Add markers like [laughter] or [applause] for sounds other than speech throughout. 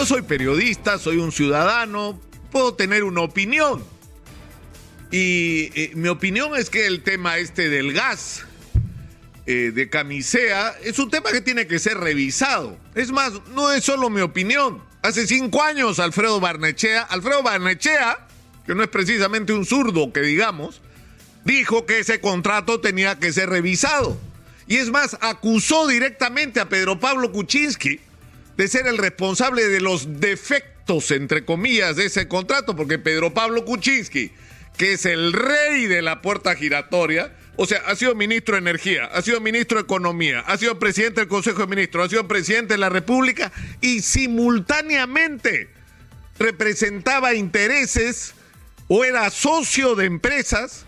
yo soy periodista, soy un ciudadano, puedo tener una opinión. Y eh, mi opinión es que el tema este del gas eh, de camisea es un tema que tiene que ser revisado. Es más, no es solo mi opinión. Hace cinco años Alfredo Barnechea, Alfredo Barnechea, que no es precisamente un zurdo que digamos, dijo que ese contrato tenía que ser revisado. Y es más, acusó directamente a Pedro Pablo Kuczynski de ser el responsable de los defectos, entre comillas, de ese contrato, porque Pedro Pablo Kuczynski, que es el rey de la puerta giratoria, o sea, ha sido ministro de Energía, ha sido ministro de Economía, ha sido presidente del Consejo de Ministros, ha sido presidente de la República y simultáneamente representaba intereses o era socio de empresas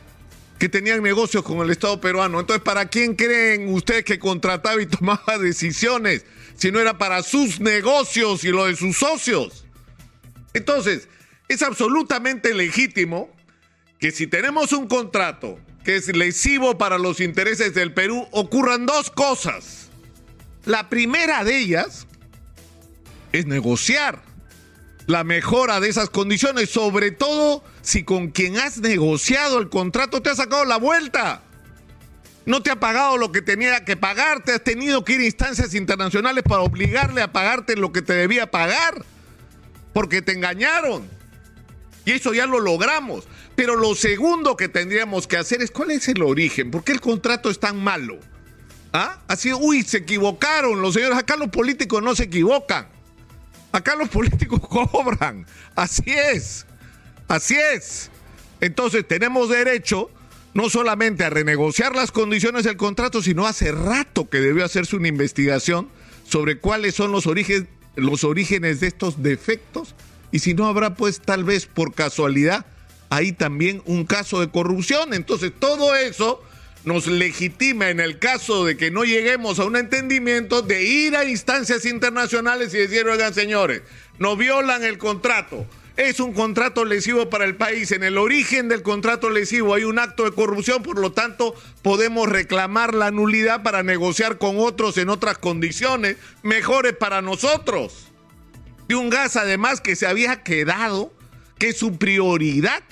que tenían negocios con el Estado peruano. Entonces, ¿para quién creen ustedes que contrataba y [laughs] tomaba decisiones si no era para sus negocios y lo de sus socios? Entonces, es absolutamente legítimo que si tenemos un contrato que es lesivo para los intereses del Perú, ocurran dos cosas. La primera de ellas es negociar la mejora de esas condiciones, sobre todo si con quien has negociado el contrato te ha sacado la vuelta. No te ha pagado lo que tenía que pagar, te has tenido que ir a instancias internacionales para obligarle a pagarte lo que te debía pagar, porque te engañaron. Y eso ya lo logramos. Pero lo segundo que tendríamos que hacer es cuál es el origen, por qué el contrato es tan malo. ¿Ah? Así, uy, se equivocaron los señores, acá los políticos no se equivocan. Acá los políticos [laughs] cobran. Así es. Así es. Entonces tenemos derecho no solamente a renegociar las condiciones del contrato, sino hace rato que debió hacerse una investigación sobre cuáles son los orígenes, de estos defectos y si no habrá pues tal vez por casualidad ahí también un caso de corrupción. Entonces todo eso nos legitima en el caso de que no lleguemos a un entendimiento de ir a instancias internacionales y decir, oigan señores, no violan el contrato. Es un contrato lesivo para el país. En el origen del contrato lesivo hay un acto de corrupción, por lo tanto podemos reclamar la nulidad para negociar con otros en otras condiciones mejores para nosotros. Y un gas además que se había quedado, que su prioridad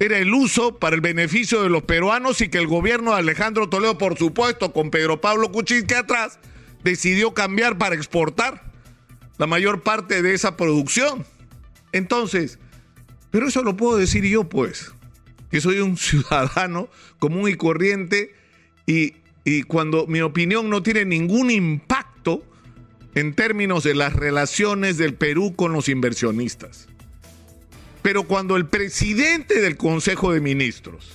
era el uso para el beneficio de los peruanos y que el gobierno de Alejandro Toledo, por supuesto, con Pedro Pablo Kuczynski atrás, decidió cambiar para exportar la mayor parte de esa producción. Entonces, pero eso lo puedo decir yo, pues, que soy un [laughs] ciudadano común y corriente y, y cuando mi opinión no tiene ningún impacto en términos de las relaciones del Perú con los inversionistas. Pero cuando el presidente del Consejo de Ministros,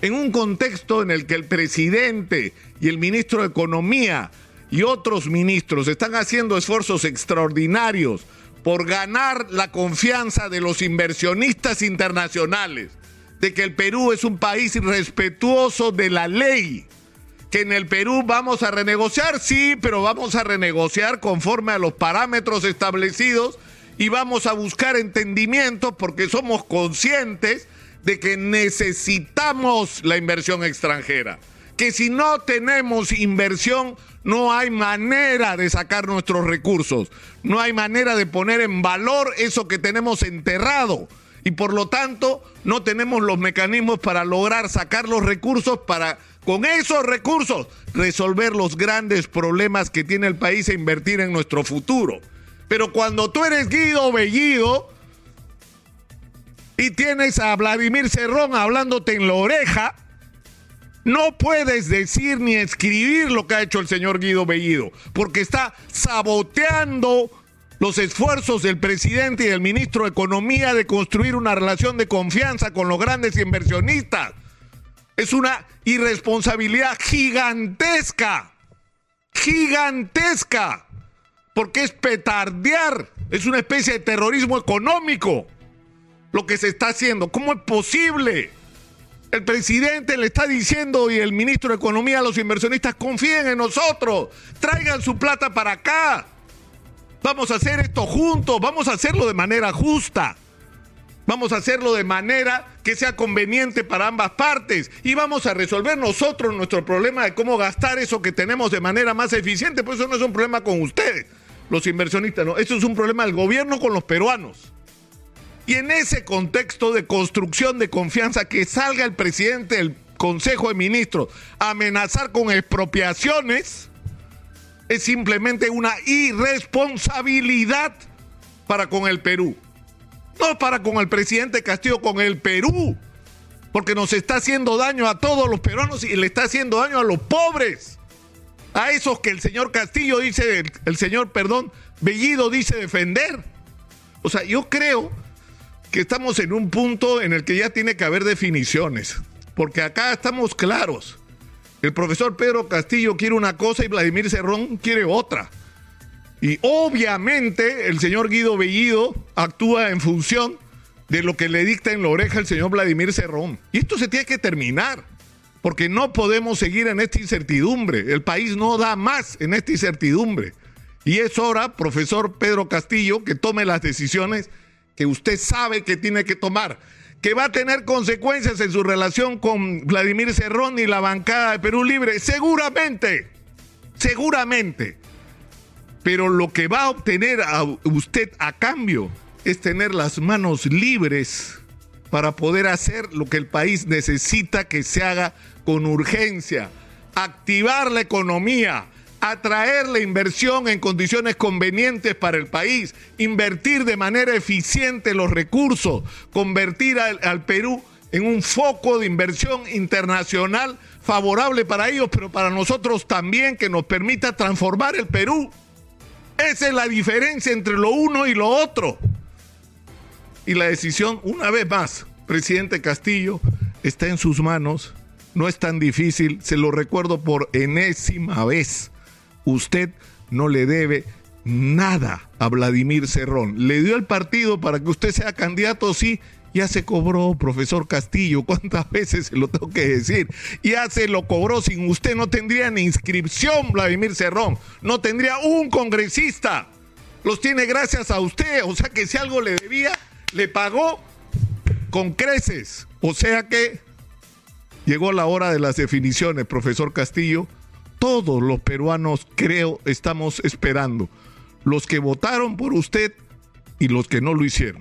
en un contexto en el que el presidente y el ministro de Economía y otros ministros están haciendo esfuerzos extraordinarios por ganar la confianza de los inversionistas internacionales, de que el Perú es un país respetuoso de la ley, que en el Perú vamos a renegociar, sí, pero vamos a renegociar conforme a los parámetros establecidos y vamos a buscar entendimiento porque somos conscientes de que necesitamos la inversión extranjera. Que si no tenemos inversión, no hay manera de sacar nuestros recursos. No hay manera de poner en valor eso que tenemos enterrado. Y por lo tanto, no tenemos los mecanismos para lograr sacar los recursos para, con esos recursos, resolver los grandes problemas que tiene el país e invertir en nuestro futuro. Pero cuando tú eres Guido Bellido y tienes a Vladimir Cerrón hablándote en la oreja, no puedes decir ni escribir lo que ha hecho el señor Guido Bellido, porque está saboteando los esfuerzos del presidente y del ministro de Economía de construir una relación de confianza con los grandes inversionistas. Es una irresponsabilidad gigantesca, gigantesca porque es petardear, es una especie de terrorismo económico lo que se está haciendo. ¿Cómo es posible? El presidente le está diciendo y el ministro de Economía a los inversionistas, confíen en nosotros, traigan su plata para acá. Vamos a hacer esto juntos, vamos a hacerlo de manera justa. Vamos a hacerlo de manera que sea conveniente para ambas partes y vamos a resolver nosotros nuestro problema de cómo gastar eso que tenemos de manera más eficiente, pues eso no es un problema con ustedes los inversionistas, no, esto es un problema del gobierno con los peruanos. Y en ese contexto de construcción de confianza, que salga el presidente del Consejo de Ministros a amenazar con expropiaciones, es simplemente una irresponsabilidad para con el Perú. No para con el presidente Castillo, con el Perú. Porque nos está haciendo daño a todos los peruanos y le está haciendo daño a los pobres. A esos que el señor Castillo dice, el, señor, perdón, Bellido dice defender. O sea, yo creo que estamos en un punto en el que ya tiene que haber definiciones. Porque acá estamos claros. El profesor Pedro Castillo quiere una cosa y Vladimir Cerrón quiere otra. Y obviamente el señor Guido Bellido actúa en función de lo que le dicta en la oreja el señor Vladimir Cerrón. Y esto se tiene que terminar, porque no podemos seguir en esta incertidumbre. El país no da más en esta incertidumbre. Y es hora, profesor Pedro Castillo, que tome las decisiones que usted sabe que tiene que tomar, que va a tener consecuencias en su relación con Vladimir Cerrón y la bancada de Perú Libre. Seguramente, seguramente. Pero lo que va a obtener a usted a cambio es tener las manos libres para poder hacer lo que el país necesita que se haga con urgencia, activar la economía, atraer la inversión en condiciones convenientes para el país, invertir de manera eficiente los recursos, convertir al, Perú en un foco de inversión internacional favorable para ellos, pero para nosotros también que nos permita transformar el Perú. Esa es la diferencia entre lo uno y lo otro. Y la decisión, una vez más, presidente Castillo, está en sus manos. No es tan difícil, se lo recuerdo por enésima vez. Usted no le debe nada a Vladimir Cerrón. Le dio el partido para que usted sea candidato, sí, ya se cobró, profesor Castillo. ¿Cuántas [laughs] veces se lo tengo que decir? Ya se lo cobró. Sin usted no tendría ni inscripción, Vladimir Cerrón. No tendría un congresista. Los tiene gracias a usted. O sea que si algo le debía, le pagó con creces. O sea que llegó la hora de las definiciones, profesor Castillo. Todos los peruanos, creo, estamos esperando. Los que votaron por usted y los que no lo hicieron.